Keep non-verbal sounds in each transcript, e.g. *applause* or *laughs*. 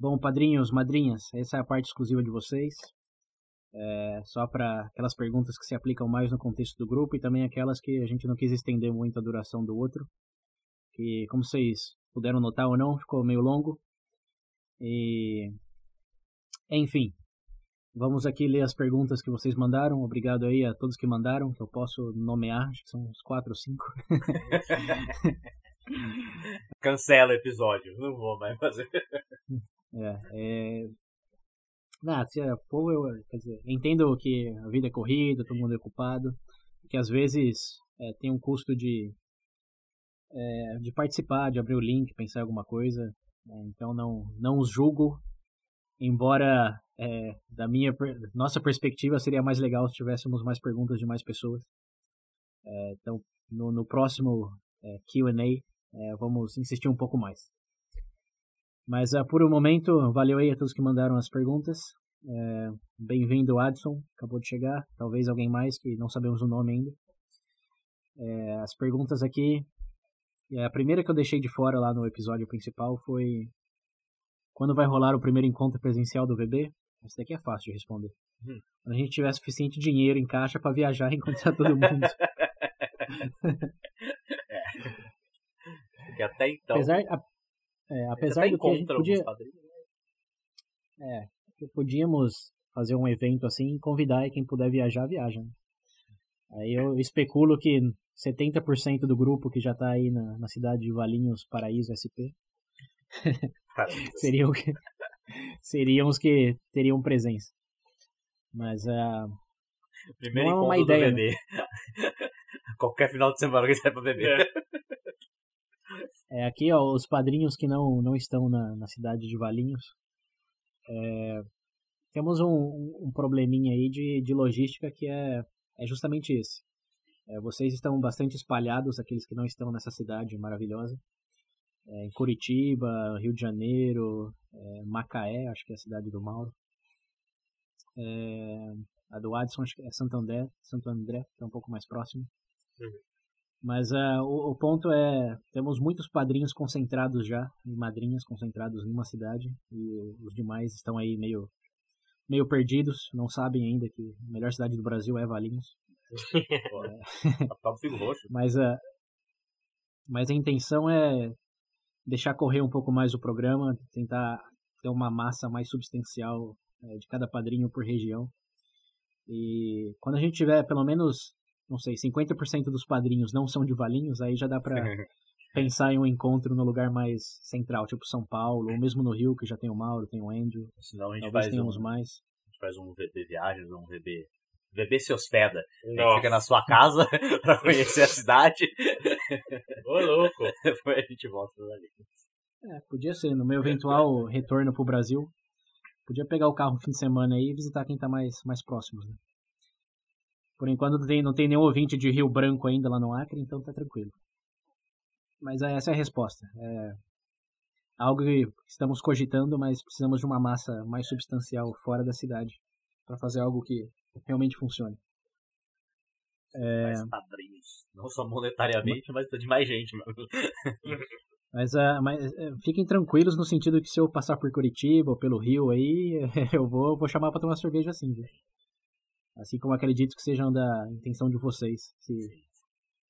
Bom, padrinhos, madrinhas, essa é a parte exclusiva de vocês. É, só para aquelas perguntas que se aplicam mais no contexto do grupo e também aquelas que a gente não quis estender muito a duração do outro. Que, como vocês puderam notar ou não, ficou meio longo. E. Enfim, vamos aqui ler as perguntas que vocês mandaram. Obrigado aí a todos que mandaram, que eu posso nomear, acho que são uns 4 ou 5. *laughs* Cancela o episódio, não vou mais fazer. *laughs* É, é... Não, se é povo, eu quer dizer, entendo que a vida é corrida, todo mundo é ocupado, que às vezes é, tem um custo de, é, de participar, de abrir o link, pensar em alguma coisa. É, então não, não os julgo, embora é, da minha nossa perspectiva seria mais legal se tivéssemos mais perguntas de mais pessoas. É, então no, no próximo é, Q&A vamos insistir um pouco mais. Mas uh, por um momento, valeu aí a todos que mandaram as perguntas. É, Bem-vindo, Adson, acabou de chegar. Talvez alguém mais que não sabemos o nome ainda. É, as perguntas aqui. É, a primeira que eu deixei de fora lá no episódio principal foi: Quando vai rolar o primeiro encontro presencial do VB? Essa daqui é fácil de responder. Hum. Quando a gente tiver suficiente dinheiro em caixa para viajar e encontrar todo mundo. *laughs* é. Porque até então. Apesar, a, é, apesar do que a gente podia... Né? É, podíamos fazer um evento assim e convidar e quem puder viajar, viaja. Né? Aí eu especulo que 70% do grupo que já está aí na, na cidade de Valinhos, Paraíso, SP, *laughs* seriam, seriam os que teriam presença. Mas uh, Primeiro não é uma ideia. Né? *laughs* Qualquer final de semana que sai pra beber. É. É, aqui, ó, os padrinhos que não, não estão na, na cidade de Valinhos. É, temos um, um probleminha aí de, de logística que é, é justamente esse. É, vocês estão bastante espalhados, aqueles que não estão nessa cidade maravilhosa. É, em Curitiba, Rio de Janeiro, é, Macaé, acho que é a cidade do Mauro. É, a do Adson, é Santo André, Santo André, que é um pouco mais próximo. Uhum. Mas uh, o, o, ponto é, temos muitos padrinhos concentrados já, e madrinhas concentrados em uma cidade, e os demais estão aí meio, meio perdidos, não sabem ainda que a melhor cidade do Brasil é Valinhos. *laughs* mas, uh, mas a intenção é deixar correr um pouco mais o programa, tentar ter uma massa mais substancial uh, de cada padrinho por região. E quando a gente tiver pelo menos não sei, 50% dos padrinhos não são de Valinhos, aí já dá pra *laughs* pensar em um encontro no lugar mais central, tipo São Paulo, ou mesmo no Rio, que já tem o Mauro, tem o Andrew. Senão a gente Talvez faz tenhamos um, mais. A gente faz um VB Viagens, um VB. VB se hospeda. Fica na sua casa *laughs* pra conhecer a *laughs* cidade. Ô, louco! Depois a gente volta pra Valinhos. É, podia ser, no meu eventual retorno pro Brasil, podia pegar o carro no fim de semana aí e visitar quem tá mais, mais próximo, né? Por enquanto não tem, não tem nenhum ouvinte de Rio Branco ainda lá no Acre, então tá tranquilo. Mas essa é a resposta. É algo que estamos cogitando, mas precisamos de uma massa mais substancial fora da cidade para fazer algo que realmente funcione. É... Mais padrinhos. Não só monetariamente, mas de mais gente. *laughs* mas, uh, mas uh, fiquem tranquilos no sentido que se eu passar por Curitiba ou pelo Rio aí, *laughs* eu vou, vou chamar para tomar cerveja assim, viu? Assim como acredito que sejam da intenção de vocês, se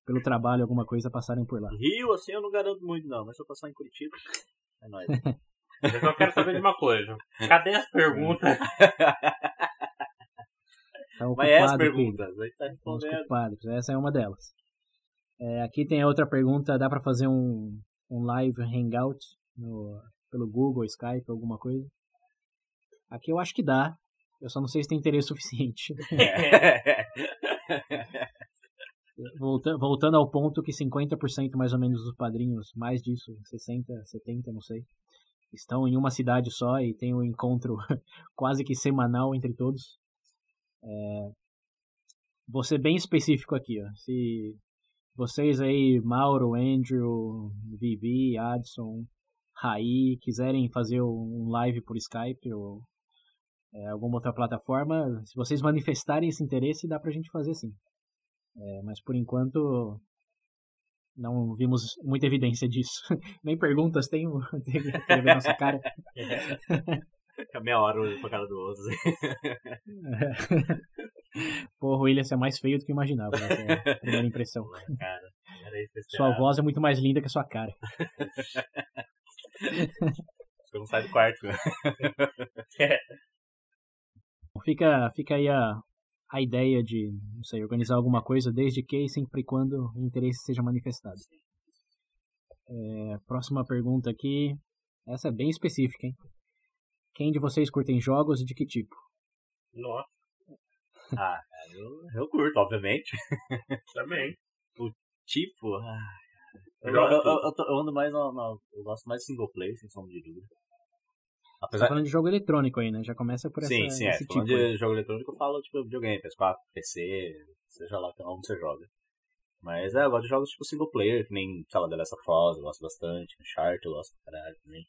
pelo trabalho alguma coisa passarem por lá. Rio, assim, eu não garanto muito não, mas se eu passar em Curitiba, é nóis. *laughs* eu só quero saber de uma coisa. Cadê as perguntas? *laughs* Tá mas é as perguntas, aí tá respondendo. Essa é uma delas. É, aqui tem a outra pergunta, dá para fazer um, um live hangout no, pelo Google, Skype, alguma coisa? Aqui eu acho que dá, eu só não sei se tem interesse suficiente. *laughs* voltando, voltando ao ponto que 50% mais ou menos dos padrinhos, mais disso, 60, 70, não sei, estão em uma cidade só e tem um encontro *laughs* quase que semanal entre todos. É, vou ser bem específico aqui, ó. Se vocês aí, Mauro, Andrew, Vivi, Adson, Raí, quiserem fazer um live por Skype ou é, alguma outra plataforma, se vocês manifestarem esse interesse, dá pra gente fazer sim. É, mas por enquanto Não vimos muita evidência disso. *laughs* Nem perguntas tem, *laughs* que ver nossa cara. Fica *laughs* meia hora olhando pra cara do outro. Porra, o William é mais feio do que eu imaginava. Essa é a primeira impressão. Cara, Sua voz é muito mais linda que a sua cara. Eu não saio do quarto. Né? Fica, fica aí a, a ideia de, não sei, organizar alguma coisa desde que e sempre e quando o interesse seja manifestado. É, próxima pergunta aqui. Essa é bem específica, hein? Quem de vocês curtem jogos e de que tipo? Nossa, Ah, eu, eu curto, obviamente. *laughs* também. Tipo, ah, eu, Eu eu, eu ando mais no, no- Eu gosto mais de single player, sem sombra de dúvida. Tá Apesar, falando de jogo eletrônico aí, né? Já começa por essa, sim, sim, é. esse Falando tipo. aí. de jogo eletrônico, eu falo tipo videogame, PS4, PC, seja lá onde você joga. Mas é, eu gosto de jogos tipo single player, que nem, sei lá, The Last of Us, eu gosto bastante, Uncharted, eu gosto pra caralho também.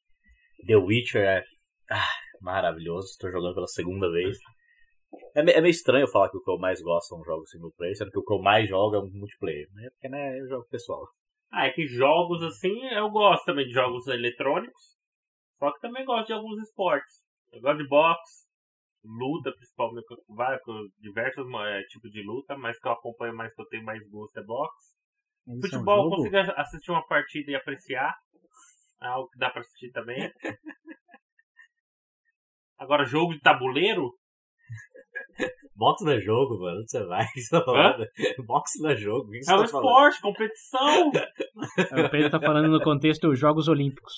The Witcher é ah, maravilhoso, estou jogando pela segunda vez. É, é meio estranho falar que o que eu mais gosto são jogos single player, sendo que o que eu mais jogo é um multiplayer. Mas é porque, né, eu jogo pessoal. Ah, é que jogos assim, eu gosto também de jogos eletrônicos. Só que também gosto de alguns esportes. Eu gosto de boxe, luta, principalmente, com diversos é, tipos de luta, mas que eu acompanho mais, que eu tenho mais gosto é boxe. Isso é um Futebol eu consigo assistir uma partida e apreciar. É algo que dá pra assistir também. *laughs* Agora, jogo de tabuleiro, Boxe não é jogo, mano. Onde você vai? Boxe não é jogo. O que você é um tá falando? esporte, competição. O Pedro tá falando no contexto Jogos Olímpicos.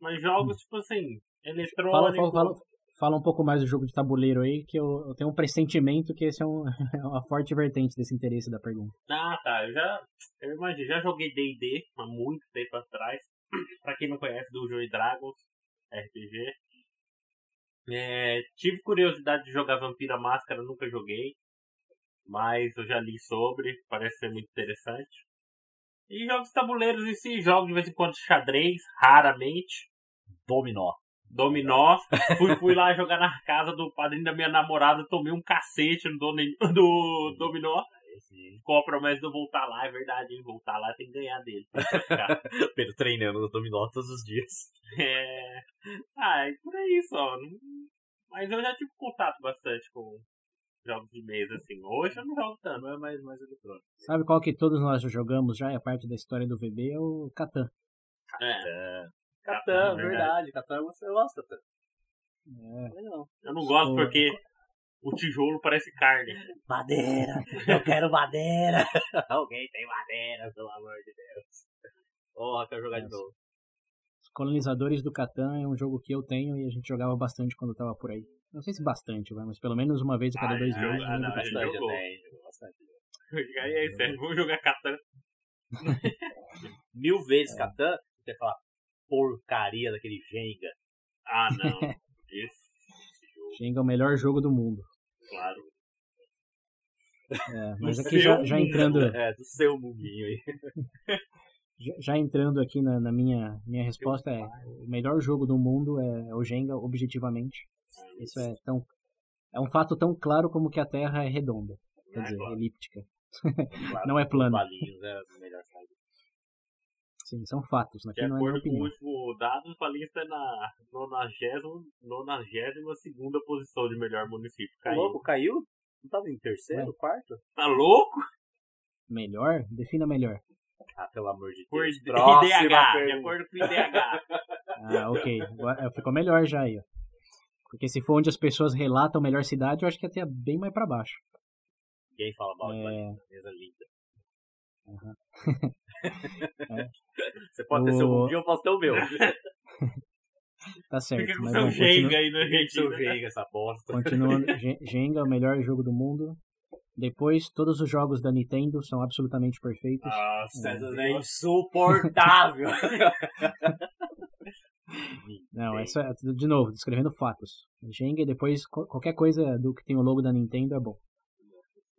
Mas jogos, tipo assim, Fala, eletrônicos. fala, fala, fala um pouco mais do jogo de tabuleiro aí, que eu, eu tenho um pressentimento que esse é, um, *laughs* é uma forte vertente desse interesse da pergunta. Ah, tá. Eu já. Eu imagino, já joguei DD há muito tempo atrás. pra quem não conhece, do Joy Dragons RPG. É, tive curiosidade de jogar Vampira Máscara, nunca joguei. Mas eu já li sobre, parece ser muito interessante. E jogos tabuleiros em si, jogo de vez em quando xadrez, raramente. Dominó. Dominó. Fui, fui lá jogar na casa do padrinho da minha namorada, tomei um cacete no doni- do Dominó. Qual a promessa de eu voltar lá? É verdade, hein? Voltar lá tem que ganhar dele. pra ficar. *laughs* Pedro treinando no dominó todos os dias. é... Ah, é por aí só. Mas eu já tive contato bastante com jogos de mesa, assim. Hoje eu não jogo tanto. Não é mais, mais eletrônico. Sabe qual que todos nós já jogamos já? É a parte da história do VB, é o Catan. É, É. Catan, Catan, verdade. Catan, você gosta, Catan. É, Não. eu não gosto porque o tijolo parece carne. Madeira, eu quero madeira. *laughs* Alguém tem madeira, pelo amor de Deus. Porra, quero jogar de Nossa. novo. Os Colonizadores do Catan é um jogo que eu tenho e a gente jogava bastante quando eu tava por aí. Não sei se bastante, vai, mas pelo menos uma vez a cada Ah, dois meses. ah, eu não, bastante. jogou. também, jogou bastante. E aí, sério, vamos jogar Catan. *laughs* Mil vezes Catan, você fala porcaria daquele Jenga. Ah, não. *laughs* Esse Jenga é o melhor jogo do mundo. claro. É, mas aqui já, já entrando, É, do seu muminho aí. *laughs* já, entrando aqui na, na minha, minha resposta é o melhor jogo do mundo é o Jenga, objetivamente. Isso é tão é um fato tão claro como que a Terra é redonda, quer É, dizer, claro. elíptica. *laughs* Claro, Não é plano. Valinhos é melhor sabe? Sim, são fatos, De aqui não é minha acordo com o último dado, o Paulista é na 92 posição de melhor município. Tá Caiu. louco, caiu? Não tava em terceiro, Ué. quarto? Tá louco? Melhor? Defina melhor. Ah, pelo amor de Por Deus. IDH, Próxima de acordo com o IDH. *laughs* Ah, ok. Agora, ficou melhor já aí, ó. Porque se for onde as pessoas relatam melhor cidade, eu acho que até bem mais pra baixo. Ninguém fala mal de É. Valinhos, mesa linda. *laughs* Você pode ter seu O- mundinho, eu posso ter o meu. *laughs* Tá certo. Fica com mas seu Jenga aí na gente. seu Jenga, essa bosta. Continuando, *laughs* Jenga, o melhor jogo do mundo. Depois, todos os jogos da Nintendo são absolutamente perfeitos. Nossa, César é insuportável. *laughs* Não, essa é, de novo, descrevendo fatos. Jenga e depois qualquer coisa do que tem o logo da Nintendo é bom.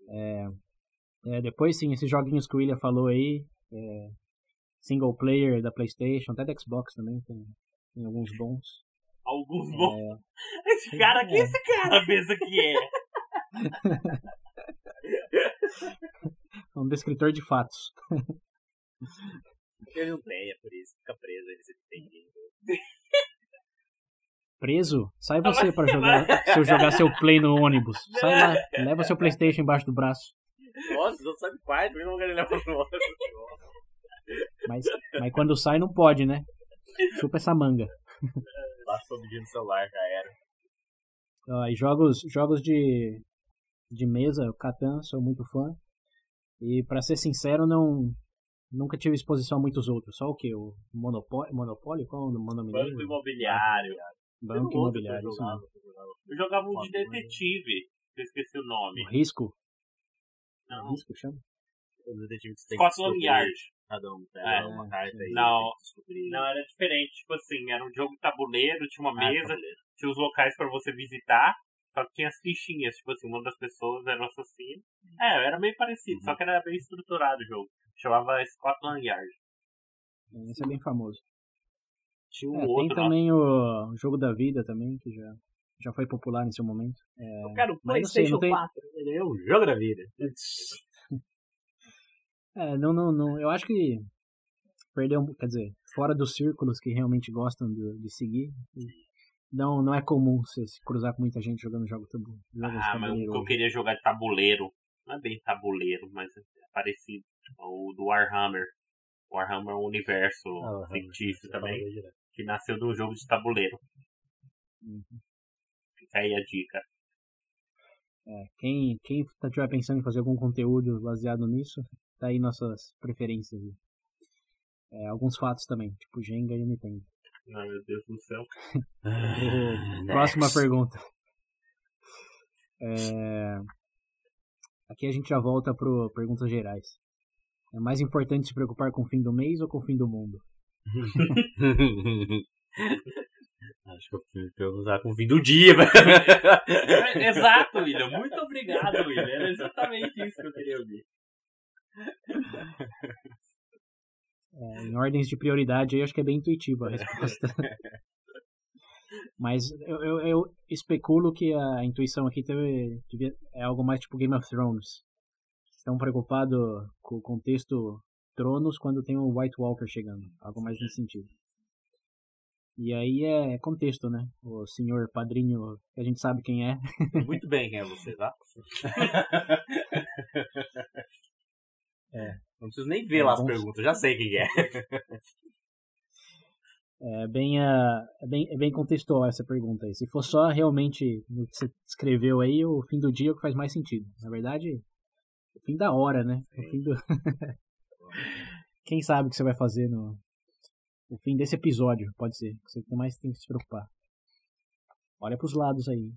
É, é, depois, sim, esses joguinhos que o William falou aí, é, single player da PlayStation, até da Xbox também, tem, tem alguns bons. alguns bons. *laughs* É, Esse cara, É. esse cara pensa que é? *laughs* um descritor de fatos. Ele não tem, é por isso. Fica preso, ele se entende. Preso? Sai você pra *laughs* jogar. Se eu jogar seu play no ônibus. Sai lá, leva seu Playstation embaixo do braço. Nossa, não sabe quais, por que não quero levar pro outro? Mas, mas quando sai não pode, né? Chupa essa manga. Lá tô pedindo celular, já era. Ó, e jogos, jogos de, de mesa, o Catan, sou muito fã. E pra ser sincero, não nunca tive exposição a muitos outros. Só o que? O Monopólio? Monopólio? Qual é o nome Banco dele? imobiliário. Banco Imobiliário. eu jogava. Eu jogava um de detetive, eu esqueci o nome. O Risco? Não, Risco chama? O detetive que você tem que Scotland. Yard. Cada um pega É. uma carta aí. Não. tem descobrir. Não, era diferente. Tipo assim, era um jogo de tabuleiro, tinha uma Ah, mesa, tabuleiro. tinha os locais pra você visitar, só que tinha as fichinhas. Tipo assim, uma das pessoas era o assassino. É, era meio parecido, só que era bem estruturado o jogo. Chamava Scotland Yard. Esse é bem famoso. Tinha um É, tem outro. também o Jogo da Vida também, que já, já foi popular em seu momento. Eu quero não sei, não PlayStation tem- 4. Ele é um jogo da vida. *laughs* É, não, não, não. Eu acho que perdeu, um- quer dizer, fora dos círculos que realmente gostam de, de seguir, não, não é comum você se cruzar com muita gente jogando jogo tabu, jogos Ah, mas o eu queria jogar de tabuleiro. Não é bem tabuleiro, mas é parecido. O do Warhammer. Warhammer é um universo Ah, fictício também, que nasceu de um jogo de tabuleiro. Uhum. Fica aí a dica. É, quem, quem tá- tiver pensando em fazer algum conteúdo baseado nisso, tá aí nossas preferências. aí. É, alguns fatos também, tipo Jenga e Nintendo. Ai meu Deus do céu. *laughs* Next. Próxima pergunta. É, Aqui a gente já volta para perguntas gerais. É mais importante se preocupar com o fim do mês ou com o fim do mundo? *laughs* Acho que eu preciso perguntar com o fim do dia. É, *laughs* Exato, William. Muito obrigado, William. Era exatamente isso que eu queria ouvir. É, em ordens de prioridade, aí acho que é bem intuitiva a resposta. *laughs* Mas eu, eu, eu especulo que a intuição aqui teve, devia- é algo mais tipo Game of Thrones. Estão preocupados com o contexto Tronos quando tem o White Walker chegando. Algo mais nesse sentido. E aí é contexto, né? O senhor padrinho, que a gente sabe quem é. *laughs* Muito bem quem *laughs* é você, tá? É. Não preciso nem ver É lá as perguntas, já sei quem é. *laughs* É bem, ah, é bem, é bem contextual essa pergunta aí. Se for só realmente no que você escreveu aí, o fim do dia é o que faz mais sentido. Na verdade, o fim da hora, né? O fim do... Quem sabe o que você vai fazer no o fim desse episódio, pode ser. que Você tem mais tem que se preocupar. Olha pros lados aí.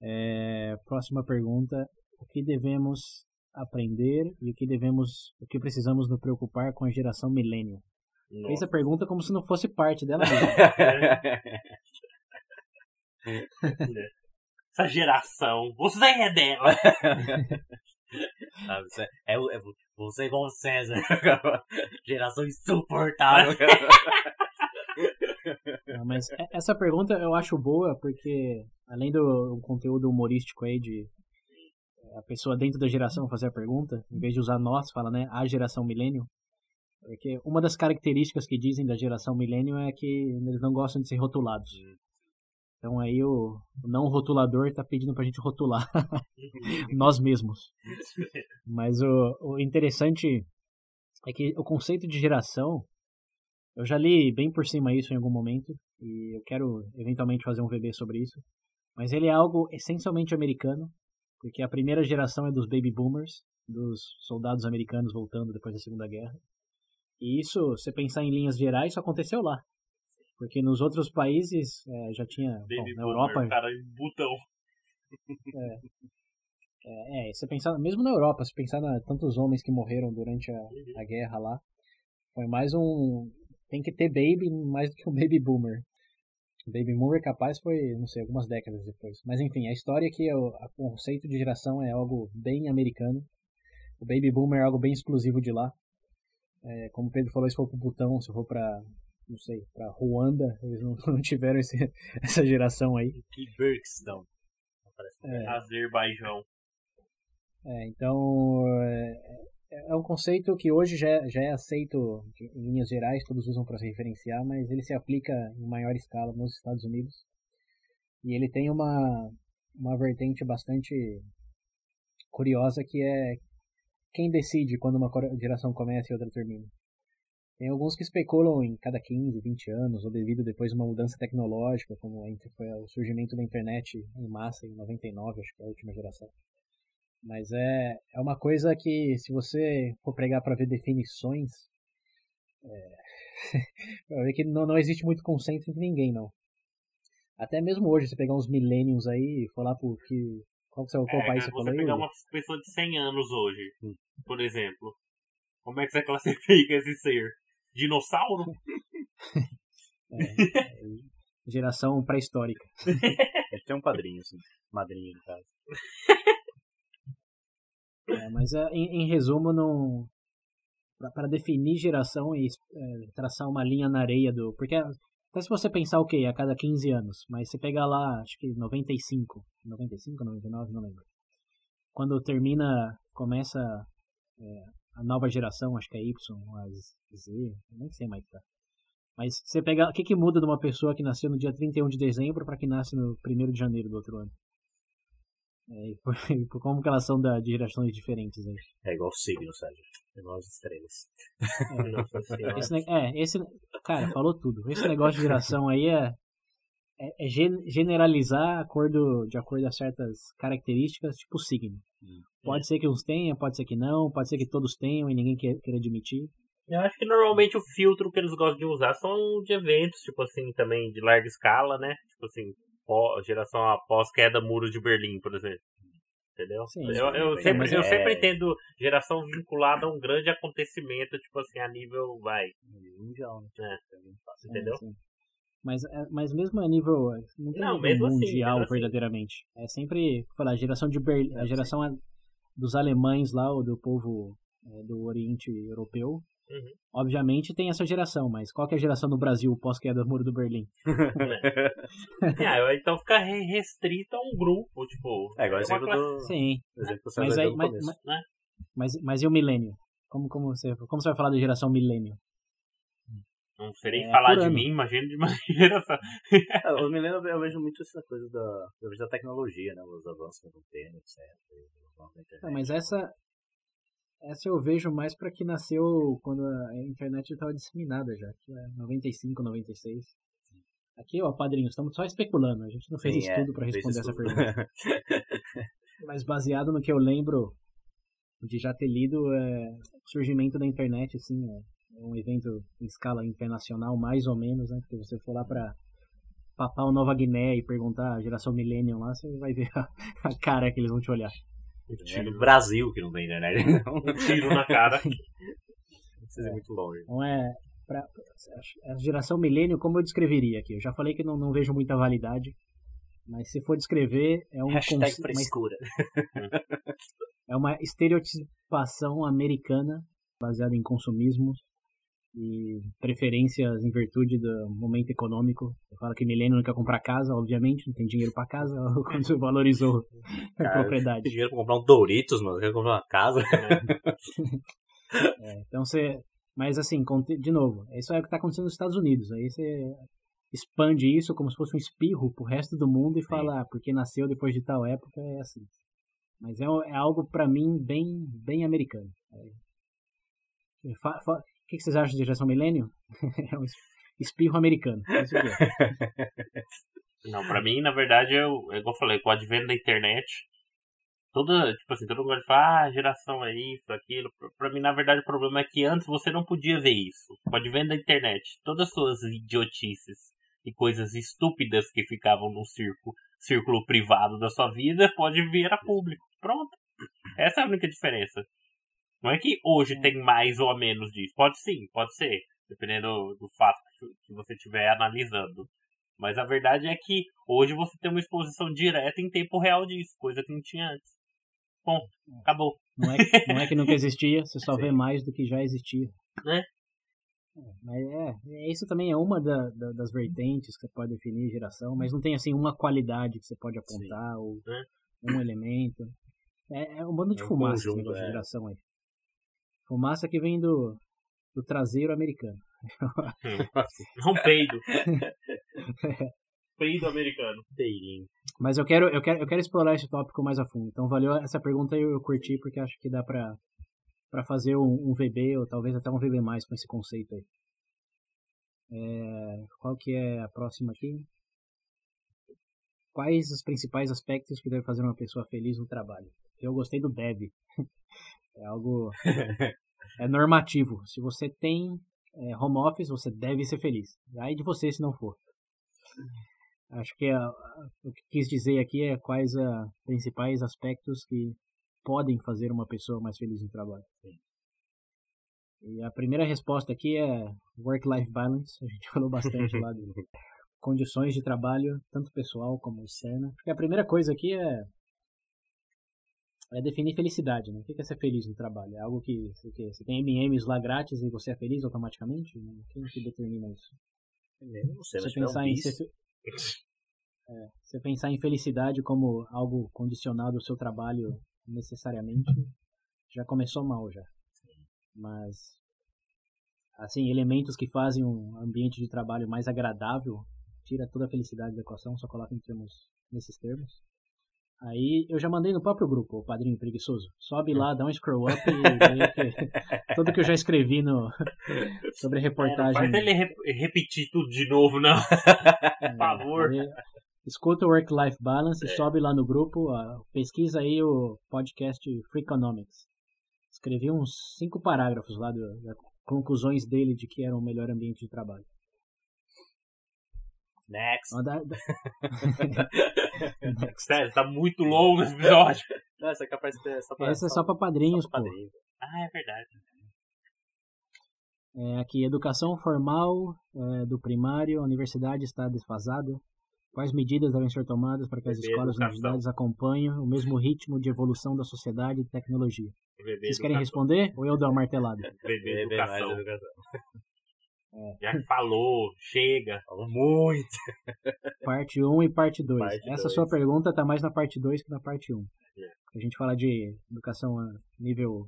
É, próxima pergunta. O que devemos aprender e o que devemos, o que precisamos nos preocupar com a geração millennial? Fez a pergunta como se não fosse parte dela mesmo. *laughs* Essa geração. Você é dela. *laughs* Sabe, você, é, é, você é igual o César. *laughs* Geração insuportável. *laughs* Não, mas e- essa pergunta eu acho boa porque, além do conteúdo humorístico aí de a pessoa dentro da geração fazer a pergunta, em vez de usar nós, fala, né, a geração millennial. Porque uma das características que dizem da geração millennial é que eles não gostam de ser rotulados. Então aí o, não rotulador tá pedindo pra gente rotular *laughs* nós mesmos. *laughs* Mas o, o interessante é que o conceito de geração, eu já li bem por cima isso em algum momento, e eu quero eventualmente fazer um VB sobre isso. Mas ele é algo essencialmente americano, porque a primeira geração é dos baby boomers, dos soldados americanos voltando depois da Segunda Guerra. E isso, se pensar em linhas gerais, só aconteceu lá. Porque nos outros países eh, já tinha. Bom, Baby na boomer, Europa. cara botão. *laughs* É, você pensar, mesmo na Europa, se pensar na tantos homens que morreram durante a, a guerra lá, foi mais um. Tem que ter baby mais do que um baby boomer. Baby boomer capaz foi, não sei, algumas décadas depois. Mas enfim, a história é que o conceito de geração é algo bem americano. O baby boomer é algo bem exclusivo de lá. É, como o Pedro falou, se for pro Butão, se for pra, não sei, pra Ruanda, eles não, *laughs* não tiveram esse, *laughs* essa geração aí. Que. Parece É. Azerbaijão. É, então, é, é um conceito que hoje já, já é aceito em linhas gerais, todos usam para se referenciar, mas ele se aplica em maior escala nos Estados Unidos. E ele tem uma, uma vertente bastante curiosa que é quem decide quando uma geração começa e outra termina. Tem alguns que especulam em cada 15, 20 anos, ou devido depois a uma mudança tecnológica, como foi o surgimento da internet em massa em 99, acho que é a última geração. Mas é, é uma coisa que, se você for pregar para ver definições, é, *laughs* ver que não, não existe muito consenso entre ninguém, não. Até mesmo hoje, você pegar uns millennials aí e falar por que. Qual, que, qual é, país você, você falou aí? pegar uma pessoa de 100 anos hoje, por exemplo, como é que você classifica *laughs* esse ser? Dinossauro? é, é, geração pré-histórica. *laughs* Ele tem um padrinho, assim, madrinha no caso. É, mas é, em, em, resumo, não para definir geração e é, traçar uma linha na areia do. Porque até se você pensar o okay, que a cada 15 anos, mas você pegar lá, acho que 95, 95, 99, não lembro. Quando termina, começa é, a nova geração, acho que é Y, a Z, nem sei mais que tá. Mas você pega, o que, que muda de uma pessoa que nasceu no dia 31 de dezembro para que nasce no 1 de janeiro do outro ano? É, e por, *laughs* e por como que elas são da, de gerações diferentes aí. É igual signo, Sérgio. É igual as estrelas. É, *laughs* esse, é, esse. Cara, falou tudo. Esse negócio de geração aí é. É, é generalizar acordo, de acordo a certas características, tipo signo. Hum, pode é. ser que uns tenham, pode ser que não, pode ser que todos tenham e ninguém queira, admitir. Eu acho que normalmente o filtro que eles gostam de usar são de eventos, tipo assim, também de larga escala, né? Tipo assim, geração após queda muro de Berlim, por exemplo. Entendeu? Sim, eu, eu, sempre, eu é... sempre entendo geração vinculada a um grande acontecimento, tipo assim, a nível, vai. Mundial, né? É. Entendeu? Sim, sim. Mas, é, mas mesmo a nível. Não, tem não nível assim, mundial, assim, verdadeiramente. Assim. É sempre. Falar, a geração de Berlim. A geração dos alemães lá, ou do povo é, do Oriente Europeu, Uhum. Obviamente tem essa geração, mas qual é a geração no Brasil pós-queda do Muro do Berlim? *laughs* é, então fica restrito a um grupo, tipo. É, igual é exemplo classe... do. Sim. Exemplo mas, aí, mas, mas, né? mas, mas, e o milênio? Como, como, você, como você vai falar da geração milênio? Não sei nem é, falar de mim, imagina de *laughs* uma geração. é, o milênio eu vejo muito essa coisa da, eu vejo da tecnologia, né? Os avanços que vão tendo, etc. Não, mas essa, essa eu vejo mais para que nasceu quando a internet estava disseminada já, que é 95, 96. Aqui, ó, padrinho, estamos só especulando, a gente não fez Sim, estudo é, para responder essa pergunta. *laughs* Mas baseado no que eu lembro de já ter lido, é, o surgimento da internet, assim, é, um evento em escala internacional, mais ou menos, né? Porque você for lá para Papal Nova Guiné e perguntar a geração Millennium lá, você vai ver a, a cara que eles vão te olhar. É no Brasil que não tem internet. *laughs* Um tiro na cara. Precisa é. muito longe. Não é. Pra, a geração milênio, como eu descreveria aqui? Eu já falei que não, não vejo muita validade. Mas se for descrever, é um. Hashtag frescura. Uma, *laughs* é uma estereotipação americana baseada em consumismo e preferências em virtude do momento econômico. Eu falo que milênio não quer comprar casa, obviamente, não tem dinheiro para casa, *laughs* quando você valorizou Cara, a propriedade. Tem dinheiro pra comprar um Doritos, mano, quer comprar uma casa. é, *laughs* então você. Mas assim, de novo, isso é o que está acontecendo nos Estados Unidos. Aí você expande isso como se fosse um espirro pro resto do mundo e fala, ah, porque nasceu depois de tal época, é assim. Mas é, é algo para mim bem, bem americano. É, o que vocês acham de geração milênio? *laughs* é um espirro americano. É *laughs* Não, pra mim, na verdade, eu, é igual eu falei, com o advento da internet, toda, tipo assim, todo mundo fala, ah, geração é isso, aquilo. Pra mim, na verdade, o problema é que antes você não podia ver isso. Com o advento da internet, todas as suas idiotices e coisas estúpidas que ficavam no círculo privado da sua vida, pode vir a público. Pronto. Essa é a única diferença. Não é que hoje é. tem mais ou menos disso. Pode sim, pode ser. Dependendo do fato que você estiver analisando. Mas a verdade é que hoje você tem uma exposição direta em tempo real disso, coisa que não tinha antes. Bom, acabou. Não é, *laughs* não é que nunca existia, você só vê mais do que já existia. Né? É, mas é, isso também é uma da, da, das vertentes que você pode definir geração, mas não tem assim uma qualidade que você pode apontar Sim. ou é. um elemento. É, é um bando de É um fumaça esse conjunto, negócio de é. geração aí. Fumaça que vem do, do traseiro americano. É um peido. *laughs* peido americano. Mas eu quero, eu, quero, eu quero explorar esse tópico mais a fundo. Então valeu essa pergunta e eu curti porque acho que dá pra, pra fazer um, um VB ou talvez até um VB mais com esse conceito aí. É, qual que é a próxima aqui? Quais os principais aspectos que deve fazer uma pessoa feliz no trabalho? Eu gostei do deve. É algo é normativo. Se você tem é, home office, você deve ser feliz. Aí de você se não for. Acho que a- a- o que quis dizer aqui é quais os principais aspectos que podem fazer uma pessoa mais feliz no trabalho. E a primeira resposta aqui é work-life balance. A gente *laughs* falou bastante lá de *laughs* condições de trabalho, tanto pessoal como externa. Porque a primeira coisa aqui é é definir felicidade, né? O que é ser feliz no trabalho? É algo que você, que- você tem M&M's lá grátis e você é feliz automaticamente? Quem que determina isso? Não sei, Você um pensar em ser fe- É, você pensar em felicidade como algo condicionado ao seu trabalho necessariamente, já começou mal já. Mas assim, elementos que fazem um ambiente de trabalho mais agradável, tira toda a felicidade da equação, só coloca em termos nesses termos. Aí eu já mandei no próprio grupo, o padrinho preguiçoso. Sobe lá, dá um scroll up e *laughs* vê que *laughs* tudo que eu já escrevi no *laughs* sobre É, não reportagem. faz ele re- repetir tudo de novo, não. É, favor. aí, Escuta o Work-Life Balance e sobe lá no grupo. ó, pesquisa aí o podcast Freakonomics. Escrevi uns cinco parágrafos lá do- das conclusões dele de que era o melhor ambiente de trabalho. Next. *laughs* Next. Sério, tá muito longo esse episódio. Não, essa é capaz de ter só pra, Essa é só pra padrinhos, só pra pô. padrinho. Ah, é verdade. É, aqui, educação formal é, do primário, a universidade está desfasada. Quais medidas devem ser tomadas para que as Bebê, escolas e educação. universidades acompanhem o mesmo ritmo de evolução da sociedade e tecnologia? Bebê Vocês querem educação. responder ou eu dou uma martelada? Bebê Bebê mais educação. Educação. Já que falou, chega. Falou muito. *laughs* Parte 1 e parte 2. Parte Essa dois. sua pergunta tá mais na parte 2 que na parte 1. É. A gente fala de educação a nível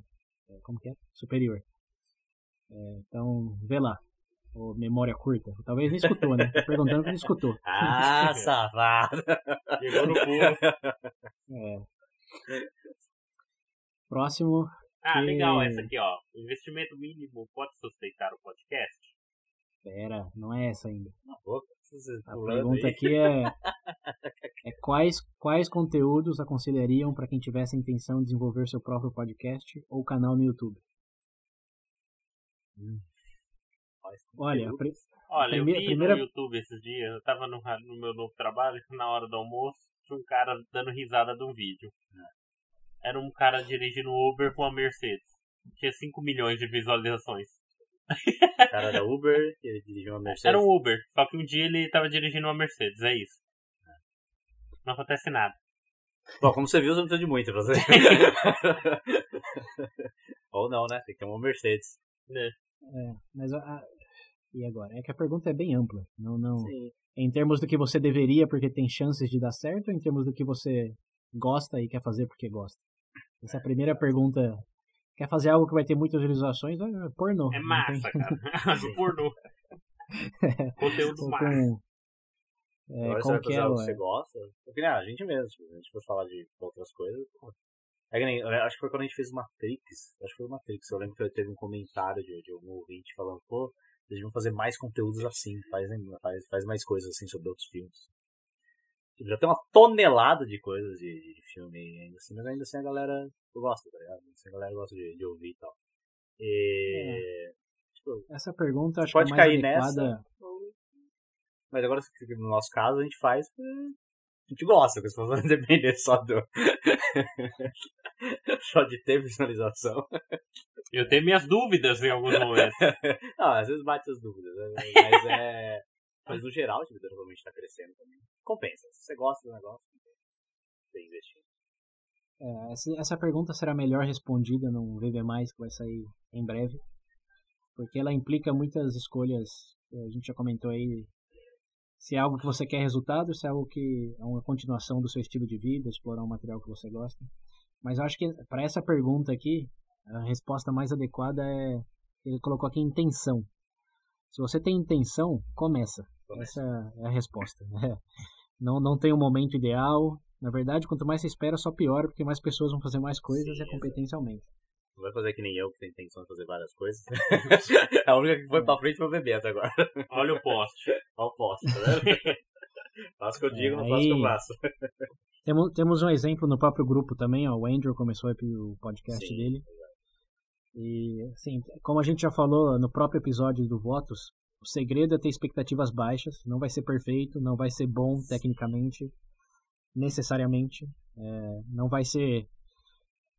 é, como que é? superior. É, então, vê lá. Ou memória curta. Talvez não escutou, né? Tô perguntando que não escutou. Ah, *laughs* safado. Chegou no pulo. É. Próximo. Ah, Que- legal essa aqui, ó. Investimento mínimo pode sustentar o podcast? Pera, não é essa ainda. Na boca. Você A pergunta aqui é, *laughs* é quais, quais conteúdos aconselhariam para quem tivesse a intenção de desenvolver seu próprio podcast ou canal no YouTube? Faz Olha, a conteúdo. Olha, eu vi primeira- no YouTube esses dias, eu tava no, no meu novo trabalho, *laughs* na hora do almoço, tinha um cara dando risada de um vídeo. Era um cara dirigindo Uber com a Mercedes. Tinha 5 milhões de visualizações. O cara da Uber, ele dirigiu uma Mercedes. Era um Uber, só que um dia ele tava dirigindo uma Mercedes, é isso. Não acontece nada. Bom, como você viu, você não precisa de muito pra você. *laughs* Ou não, né? Tem que ter uma Mercedes. É, mas a, a- e agora? É que a pergunta é bem ampla. Não, não. Sim. Em termos do que você deveria porque tem chances de dar certo, ou em termos do que você gosta e quer fazer porque gosta? Essa é a primeira pergunta. Quer fazer algo que vai ter muitas visualizações? É pornô. É massa, tem- cara. *laughs* *laughs* Pornô. Conteúdo Ou massa. com, é, Agora você vai fazer é algo o- que você gosta. Porque, né, a gente mesmo, tipo, se a gente for falar de outras coisas. pô. É que nem, acho que foi quando a gente fez Matrix. Acho que foi o Matrix. Eu lembro que eu teve um comentário de, de algum ouvinte falando, pô, vocês deviam fazer mais conteúdos assim, faz, faz, faz mais coisas assim sobre outros filmes. Já tem uma tonelada de coisas de, de, de filme ainda assim, mas ainda assim a galera gosta, tá ligado? Ainda assim a galera gosta de, de ouvir e tal. E, tipo, Essa pergunta acho Pode que é mais cair adequada. Mas agora, no nosso caso, a gente faz. porque A gente gosta, porque se fosse *laughs* depender só do. *laughs* só de ter visualização. Eu tenho minhas dúvidas em alguns momentos. *laughs* Não, às vezes bate as dúvidas, né? Mas é. Mas no geral, tipo, provavelmente tá crescendo também. Compensa. Se você gosta do negócio, tem investir. É, essa, essa pergunta será melhor respondida num VB+, que vai sair em breve. Porque ela implica muitas escolhas, a gente já comentou aí, se é algo que você quer resultado, se é algo que é uma continuação do seu estilo de vida, explorar um material que você gosta. Mas eu acho que para essa pergunta aqui, a resposta mais adequada é. Ele colocou aqui intenção. Se você tem intenção, começa. Começa. Essa é a resposta. É. *laughs* Não, não tem um momento ideal. Na verdade, quanto mais você espera, só piora, porque mais pessoas vão fazer mais coisas Sim, e a competência aumenta. Não vai fazer que nem eu, que tem intenção de fazer várias coisas. *laughs* *laughs* a única que foi pra frente foi o bebê até agora. Olha o poste. Olha o posto, tá vendo? faço o que eu digo, não faço o que eu faço. Temos, temos um exemplo no próprio grupo também, ó, o Andrew começou o podcast Sim, dele. E, assim, como a gente já falou no próprio episódio do Votos, o segredo é ter expectativas baixas. Não vai ser perfeito, não vai ser bom tecnicamente, necessariamente. É, não vai ser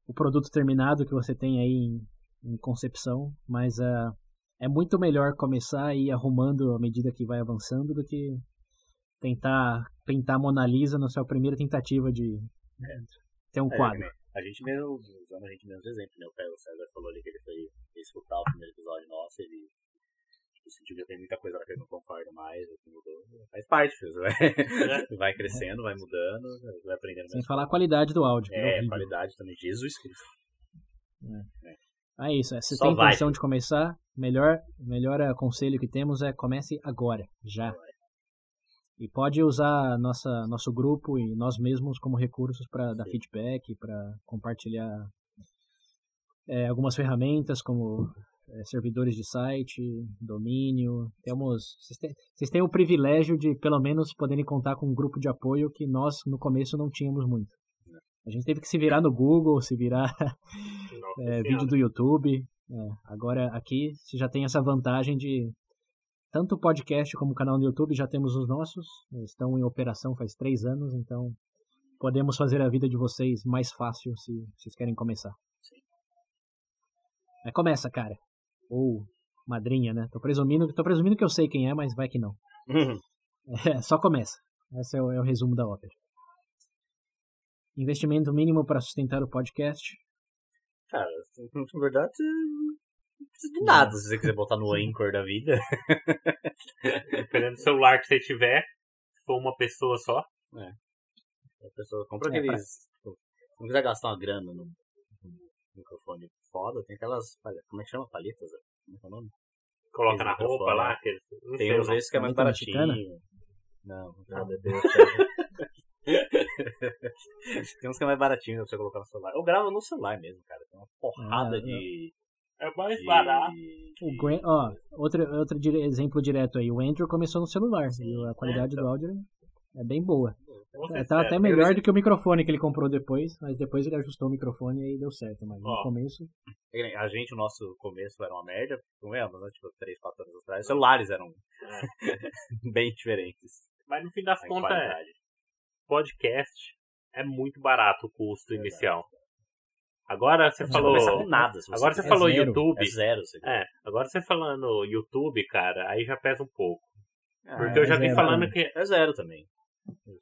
o produto terminado que você tem aí em, em concepção, mas é, é muito melhor começar e ir arrumando à medida que vai avançando do que tentar pintar a Mona Lisa na sua primeira tentativa de ter um É, quadro. A gente mesmo, usando a gente mesmo de exemplo, né? O Caio César falou ali que ele foi escutar o primeiro episódio nosso, ele tipo, sentiu que tem muita coisa lá que ele não concorda mais, mudou. Faz parte. Vai, *laughs* vai crescendo, vai mudando, vai aprendendo Sem falar a qualidade do áudio. é É, qualidade também. Jesus Cristo. É isso. é, Se Só tem vai, intenção filho. de começar, melhor, melhor é, conselho que temos é comece agora, já. E pode usar nossa, nosso grupo e nós mesmos como recursos para dar feedback, para compartilhar é, algumas ferramentas como é, servidores de site, domínio. Temos, vocês têm, vocês têm o privilégio de pelo menos poderem contar com um grupo de apoio que nós no começo não tínhamos muito. A gente teve que se virar no Google, se virar *laughs* é, vídeo do YouTube. é. agora aqui você já tem essa vantagem de tanto o podcast como o canal no YouTube já temos os nossos, estão em operação faz três anos, então podemos fazer a vida de vocês mais fácil se vocês querem começar. Mas começa, cara. Ou madrinha, né? Tô presumindo, tô presumindo que eu sei quem é, mas vai que não. *laughs* É, só começa. Esse é o, é o resumo da ópera. Investimento mínimo para sustentar o podcast. Cara, na verdade, de nada se você quiser botar no *laughs* Anchor da vida. *laughs* Dependendo do celular que você tiver, se for uma pessoa só. A pessoa compra É, aqueles. tipo, Se não quiser gastar uma grana no, no microfone foda, tem aquelas. Como é que chama? Paletas? né? Como é que é o nome? Coloca na roupa microfones, lá. né? aqueles- Tem uns desses que é mais baratinho. mexicana? Não, não Ah. *laughs* Tem uns que é mais baratinho pra você colocar no celular. Eu gravo no celular mesmo, cara. Tem uma porrada Ah, de. É mais barato. O Grant, ó, outro, outro dire- exemplo direto aí. O Andrew começou no celular Sim, e a qualidade é, do áudio é bem boa. É, tá até melhor do que o microfone que ele comprou depois, mas depois ele ajustou o microfone e aí deu certo. Mas no começo, É A gente, o nosso começo era uma merda, convenhamos, né? Tipo, 3, 4 anos atrás. Os celulares eram *laughs* bem diferentes. Mas no fim das contas, é, podcast é muito barato o custo inicial. Agora você Você falou. começa com nada. se Agora você É falou zero. YouTube. É zero. Você É, agora você falando YouTube, cara, aí já pesa um pouco. Ah, Porque eu já é vi zero falando também. que. É zero também.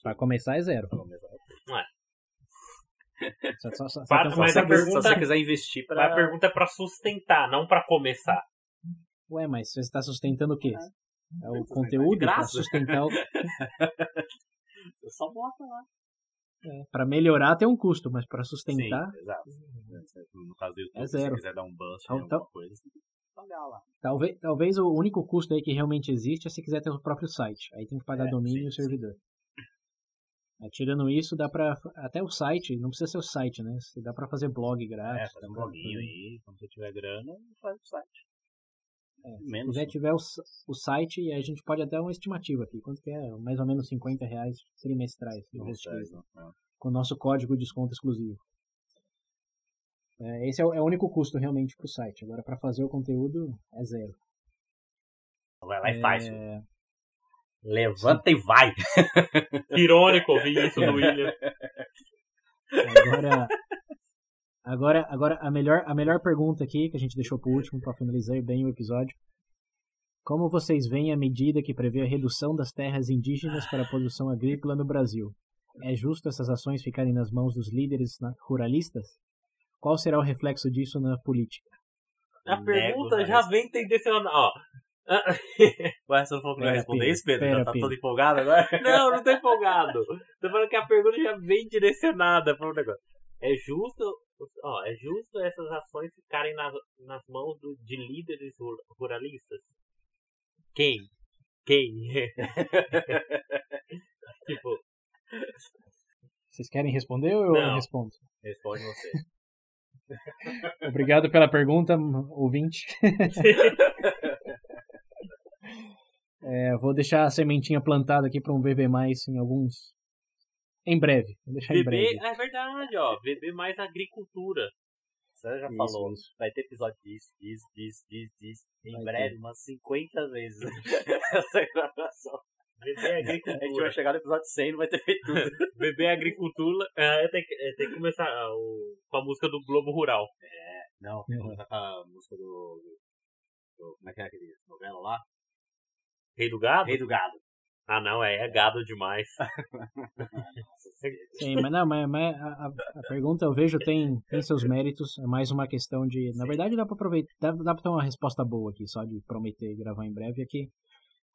pra começar é zero. Só, só, só, Para- só- mas a você- pergunta- se você quiser investir pra. a pergunta é pra sustentar, não pra começar. Ué, mas você está sustentando o quê? É o Sustentar de conteúdo pra sustentar o... *laughs* Você só bota lá. Pra melhorar tem um custo, mas pra sustentar, Sim, exato. No caso do YouTube, É se zero. você quiser dar um boost em Então- alguma coisa, você tem que pagar lá. talvez, talvez o único custo aí que realmente existe é se quiser ter o próprio site. Aí tem que pagar É, domínio sim, e o sim. servidor. Aí, tirando isso, dá pra. Até o site, não precisa ser o site, né? Se Dá pra fazer blog É, grátis. faz um dá pra bloguinho fazer- aí, quando você tiver grana, faz o site. É, se quiser tiver o, o site, e a gente pode até dar uma estimativa aqui. Quanto que é? Mais ou menos 50 reais trimestrais. Não. Não. Com o nosso código de desconto exclusivo. É, esse é o, é o único custo realmente pro site. Agora, pra fazer o conteúdo, é zero. Vai lá e faz. É. Levanta e vai. Irônico ouvir isso do William. *laughs* Agora, agora, agora a, melhor, a melhor pergunta aqui, que a gente deixou por último para finalizar bem o episódio. Como vocês veem a medida que prevê a redução das terras indígenas para a produção agrícola no Brasil? É justo essas ações ficarem nas mãos dos líderes ruralistas? Qual será o reflexo disso na política? A Nego pergunta já vem tendenciona. Ó. *laughs* Ué, você não falou que não ia responder Pedro, isso, Pedro? pera, Já tá Pedro. todo empolgado agora? *laughs* Não, não tô empolgado. Tô falando que a pergunta já vem direcionada para o negócio. É justo, ó, é justo essas ações ficarem nas, nas mãos do, de líderes ru- ruralistas? Quem? Quem? *laughs* tipo, Vocês querem responder ou eu Não. respondo? Responde você. *laughs* Obrigado pela pergunta, ouvinte. *laughs* É, vou deixar a sementinha plantada aqui para um VB mais em alguns. Em breve. Vou deixar em VB, breve. é verdade, ó, VB mais agricultura. Você já Isso, falou. isso. Vai ter episódio disso, disso, disso, disso, disso. Em Vai breve, umas 50 vezes. *laughs* Essa gravação. VB A gente vai agricultura. chegar no episódio 100 e não vai ter feito tudo. *laughs* VB agricultura. É, tem, que, é, tem que começar ah, o- com a música do Globo Rural. Não, Uhum. vou com a música do, do, do- Como é que é aquele novela lá? Rei do Gado? Rei do Gado. Ah, não, é, é gado demais. *laughs* Sim, mas não, mas, mas a, a- pergunta eu vejo tem, tem seus méritos. É mais uma questão de. Na verdade, dá pra aproveitar. Dá, dá pra ter uma resposta boa aqui, só de prometer gravar em breve. Aqui.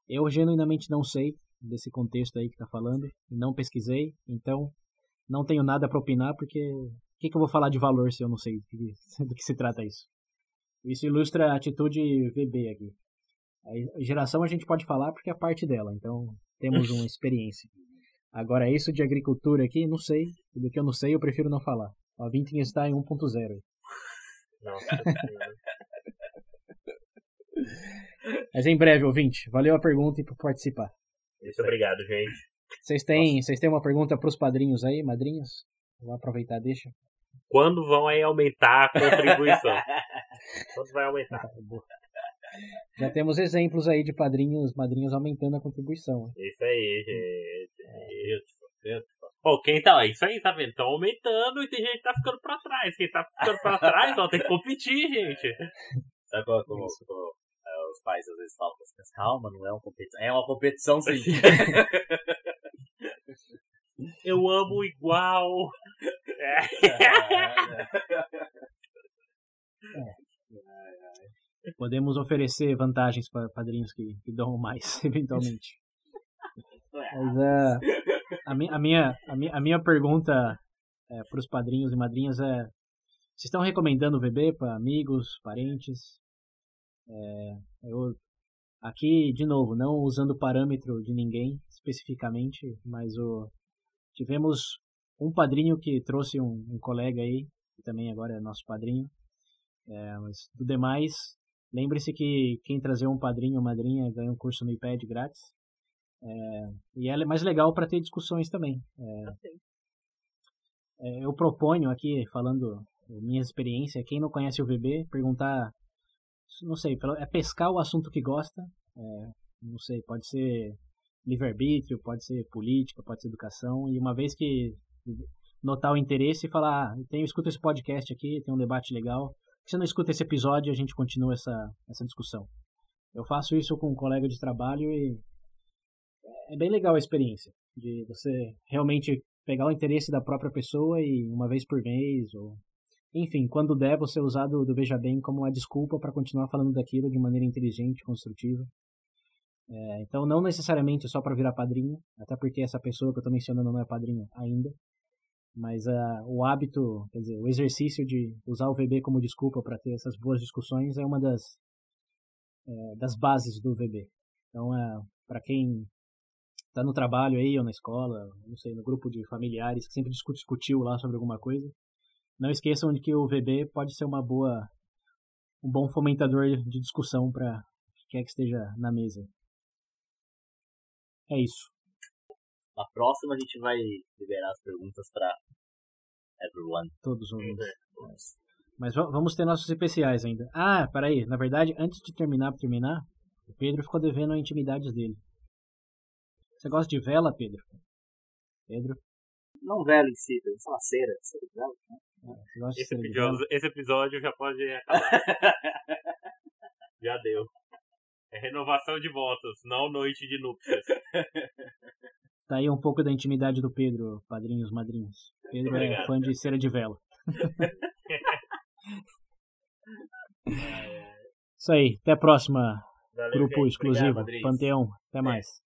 Eu genuinamente não sei desse contexto aí que tá falando. Não pesquisei, então não tenho nada pra opinar, porque. O que, que eu vou falar de valor se eu não sei do que, *laughs* do que se trata isso? Isso ilustra a atitude VB aqui. A geração a gente pode falar porque é parte dela, então temos uma *laughs* experiência. Agora, isso de agricultura aqui, não sei. Do que eu não sei, eu prefiro não falar. A Vinting está em 1.0. Nossa, *laughs* Mas em breve, ouvinte. Valeu a pergunta e por participar. Muito obrigado, gente. Vocês têm, vocês têm uma pergunta para os padrinhos aí, madrinhas? Vou aproveitar, deixa. Quando vão aí aumentar a contribuição? *laughs* Quando vai aumentar? Já temos exemplos aí de padrinhos, madrinhas aumentando a contribuição. Isso aí, gente. Isso. Pô, quem tá. Isso aí, tá vendo? Estão aumentando e tem gente que tá ficando pra trás. Quem tá ficando pra trás, ó, tem que competir, gente. Sabe como, como, como, é, os pais às vezes falam pra as crianças, calma, não é uma competição. É uma competição sim. *laughs* Eu amo igual. *laughs* Podemos oferecer vantagens para padrinhos que, que dão mais, *laughs* eventualmente. Mas ah, a, mi- a minha, a, minha, a minha pergunta para os padrinhos e madrinhas é: vocês estão recomendando o VB para amigos, parentes? É, eu, aqui, de novo, não usando parâmetro de ninguém especificamente, mas o, tivemos um padrinho que trouxe um, um colega aí, que também agora é nosso padrinho. É, mas do demais, lembre-se que quem trazer um padrinho ou madrinha ganha um curso no iPad grátis. É, e ela é mais legal para ter discussões também. É, é, eu proponho aqui, falando minha experiência, quem não conhece o VB, perguntar, não sei, é pescar o assunto que gosta. é, não sei, pode ser livre-arbítrio, pode ser política, pode ser educação. E uma vez que notar o interesse e falar, ah, tem, escuta esse podcast aqui, tem um debate legal. Você não escuta esse episódio a gente continua essa, essa discussão? Eu faço isso com um colega de trabalho e é bem legal a experiência de você realmente pegar o interesse da própria pessoa e uma vez por mês ou enfim, quando der, você usar do, do Veja Bem como uma desculpa para continuar falando daquilo de maneira inteligente, construtiva. É, então, não necessariamente só para virar padrinho, até porque essa pessoa que eu estou mencionando não é padrinho ainda. Mas ah, o hábito, quer dizer, o exercício de usar o VB como desculpa para ter essas boas discussões é uma das, é, das bases do VB. Então, para quem está no trabalho aí ou na escola, não sei, no grupo de familiares que sempre discutiu lá sobre alguma coisa, não esqueçam de que o VB pode ser uma boa, um bom fomentador de discussão para quem quer que esteja na mesa. É isso. Na próxima a gente vai liberar as perguntas pra everyone. Todos ouvintes. Todos. Mas va- vamos ter nossos especiais ainda. Ah, peraí. Na verdade, antes de terminar, pra terminar, o Pedro ficou devendo a intimidades dele. Você gosta de vela, Pedro? Pedro? Não velho em si, isso é uma cera. cera de vela, né? De Esse vela? episódio, esse episódio já pode acabar. *laughs* já deu. É renovação de votos, não noite de núpcias. *laughs* Tá aí um pouco da intimidade do Pedro, padrinhos, madrinhos. Pedro é Obrigado. fã de cera de vela. *laughs* Isso aí. Até a próxima, Valeu, grupo gente. exclusivo, Obrigado. Panteão. Até mais.